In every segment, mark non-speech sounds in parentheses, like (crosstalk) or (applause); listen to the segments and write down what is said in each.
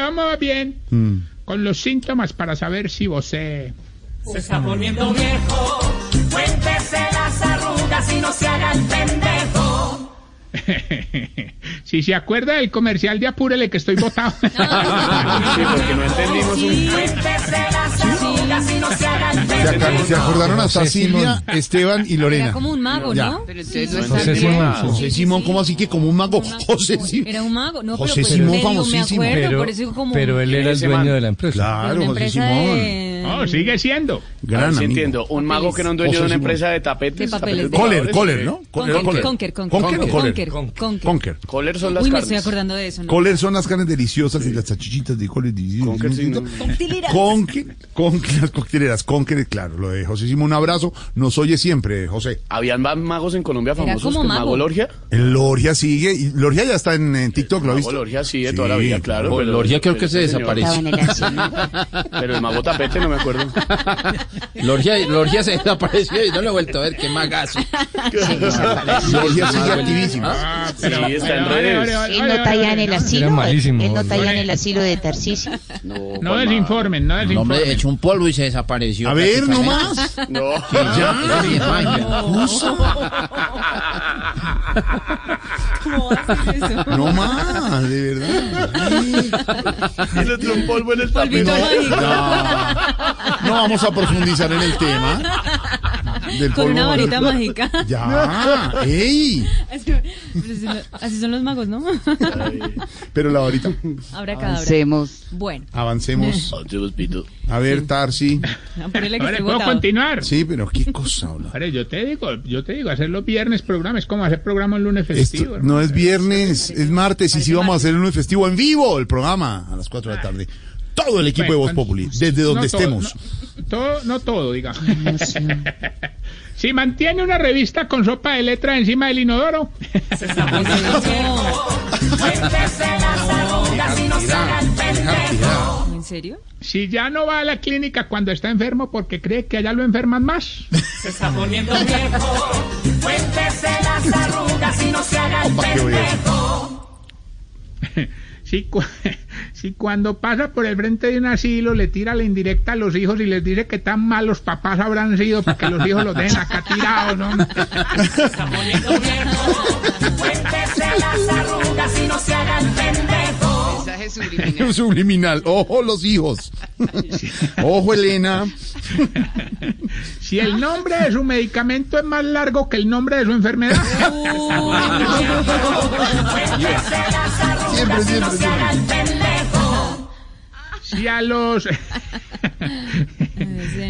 Vamos bien Mm. con los síntomas para saber si vos Se está poniendo viejo. Cuéntese las arrugas y no se haga el pendejo. (laughs) si se acuerda del comercial de Apúrele que estoy botado. (laughs) Sí, porque no entendimos un... Cuéntese las no se haga el Se, pendejo. aca- se acordaron hasta José Silvia, Simón. Esteban y Lorena. Era como un mago, Ya. ¿no? José Simón. José Simón, ¿cómo así que como un mago? José Simón. Era un mago. No, José pero pues Simón, medio famosísimo. Acuerdo, Pero, por eso digo como pero él era el dueño de la empresa. Claro, una José empresa Simón. de... No, sigue siendo. Gran A ver si amigo. entiendo. Un mago que era un dueño de una empresa de tapetes. ¿o qué? ¿no? Conker. Conker, Conker, Conker. Conker. Kohler son las Uy, me estoy acordando de eso. ¿no? Kohler son las carnes deliciosas y las salchichitas de Kohler. Conker, no. Conker, Conker, las cocteleras, Conker, claro, lo de José Simón, un abrazo, nos oye siempre, José. Habían más magos en Colombia famosos como que el mago. mago Lorgia. El Lorgia sigue, y Lorgia ya está en, en TikTok, ¿lo visto? Lorgia de toda la vida, claro. Lorgia creo que se este desapareció. (laughs) Pero el mago tapete no me acuerdo. Lorgia, Lorgia se desapareció y no lo he vuelto a ver. Qué magazo. Lorgia sigue. Ah, Sí, está en redes. Él no está allá en el asilo. Malísimo. Él no está allá en el asilo de Tarcisio. No, desinformen, no El hombre desinformen. echó un polvo y se desapareció. A ver, no más. No. Ya, sí, ¿Cómo haces eso? No más, de verdad. Otro polvo en el tapete. mágico. No vamos a profundizar en el tema. Del Con una varita mágica. (laughs) Ya, (laughs) ey. Así, son los magos, ¿no? Pero la varita, Habrá cada hora. Avancemos. Bueno, avancemos. (laughs) A ver, Tarsi. Ahora puedo continuar. Sí, pero qué cosa. Ahora, yo te digo, yo te digo, hacer los viernes programas es como hacer programa el lunes festivo. Esto no es viernes, es martes y sí vamos a hacer un festivo en vivo el programa a las 4 de la tarde. Todo el equipo de Voz Populi, desde donde no todo, estemos. no, todo, no todo, digamos. Si mantiene una revista con sopa de letra encima del inodoro, Cuéntese las arrugas y no se haga el pendejo. ¿En serio? si ya no va a la clínica cuando está enfermo porque cree que allá lo enferman más, Se está poniendo viejo. Cuéntese las arrugas y no se haga el (laughs) pendejo. (laughs) (laughs) si, cu- (laughs) si cuando pasa por el frente de un asilo le tira la indirecta a los hijos y les dice que tan malos papás habrán sido para que los hijos los dejen acá tirados, ¿no? (laughs) Poniendo viejo. Cuéntese las arrugas y no se haga el pendejo. Subliminal. Ojo los hijos. (laughs) Ojo Elena. Si el nombre de su medicamento es más largo que el nombre de su enfermedad. Siempre, siempre. Si a los (laughs)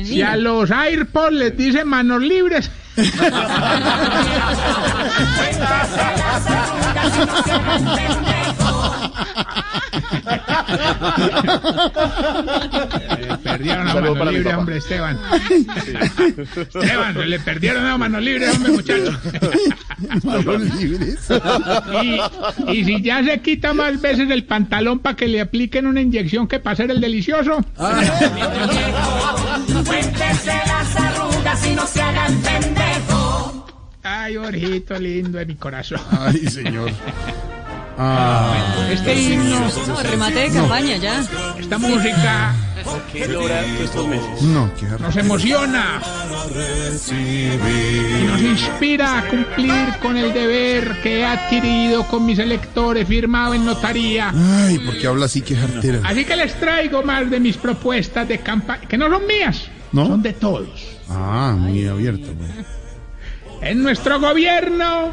si a los AirPods les dice manos libres. (laughs) Le perdieron a mano para libre, hombre, Esteban. Esteban, se le perdieron a mano libre, hombre, muchacho. Manos libres. Y, y si ya se quita más veces el pantalón para que le apliquen una inyección que para hacer el delicioso. Cuéntese las arrugas y no se haga el pendejo. Ay, orjito lindo de mi corazón. Ay, señor. Ah, Este himno, No, remate de campaña ya. esta música ¿Qué logra estos meses? no, qué nos emociona y nos inspira a cumplir con el deber que he adquirido con mis electores firmado en notaría. Ay, ¿por qué habla así que jartera? Así que les traigo más de mis propuestas de campaña, que no son mías, ¿No? son de todos. Ah, muy abierto. güey. En nuestro gobierno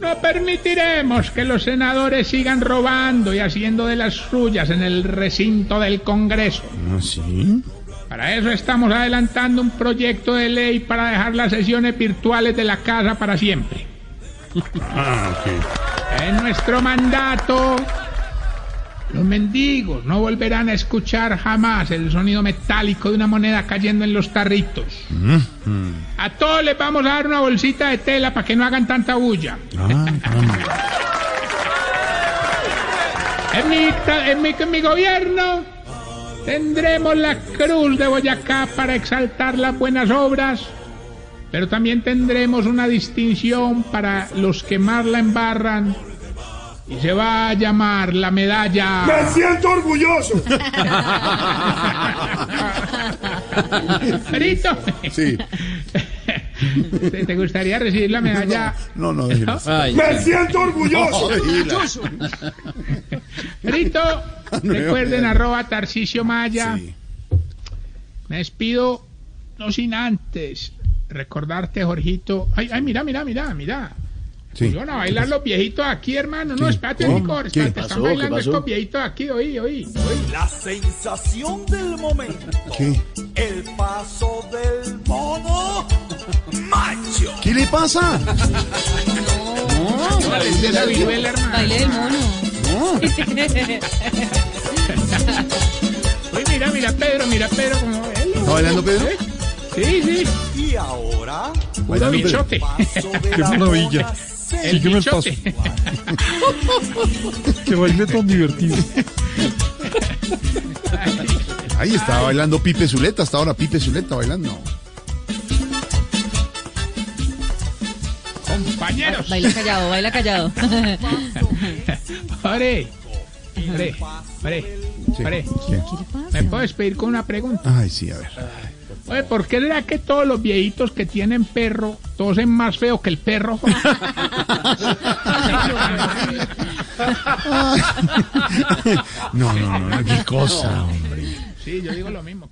no permitiremos que los senadores sigan robando y haciendo de las suyas en el recinto del Congreso. Ah, sí. Para eso estamos adelantando un proyecto de ley para dejar las sesiones virtuales de la casa para siempre. Ah, ok. En nuestro mandato, los mendigos no volverán a escuchar jamás el sonido metálico de una moneda cayendo en los tarritos. A todos les vamos a dar una bolsita de tela para que no hagan tanta bulla. Ah, caramba. En mi, en mi, en mi gobierno tendremos la Cruz de Boyacá para exaltar las buenas obras, pero también tendremos una distinción para los que más la embarran Y se va a llamar la medalla. Me siento orgulloso. Perito. Sí. ¿Te, gustaría recibir la medalla? No, no. Ay, Me siento orgulloso. Perito, (laughs) recuerden arroba Tarcicio Maya. Sí. Me despido, no sin antes recordarte, Jorgito. Ay, ay, mira, mira, mira, mira. Sí. Van a bailar los viejitos aquí, hermano. No, espérate, ¿Cómo? Nicor, ¿Qué espérate. Están ¿Qué bailando estos viejitos aquí, oí, oí, oí. La sensación del momento. ¿Qué? El paso del mono macho. ¿Qué le pasa? No, es de esa viruela, hermano. Baile del mono. No. (laughs) Uy, mira, mira, Pedro, mira, Pedro, como él. ¿Está bailando Pedro? Sí, sí, Y ahora, Bailando bichote. (laughs) Qué la maravilla. Se- El bichote. (laughs) Qué baile tan divertido. Ahí está bailando Pipe Zuleta, hasta ahora Pipe Zuleta bailando. Compañeros. Baila callado, baila callado. Ore, ore, ore, Sí. ore. ¿Qué? ¿Me puedo despedir con una pregunta? Ay, sí, a ver. Oye, ¿por qué será que todos los viejitos que tienen perro tosen más feo que el perro? No, (laughs) (laughs) no, no, no, qué cosa, hombre. Sí, yo digo lo mismo.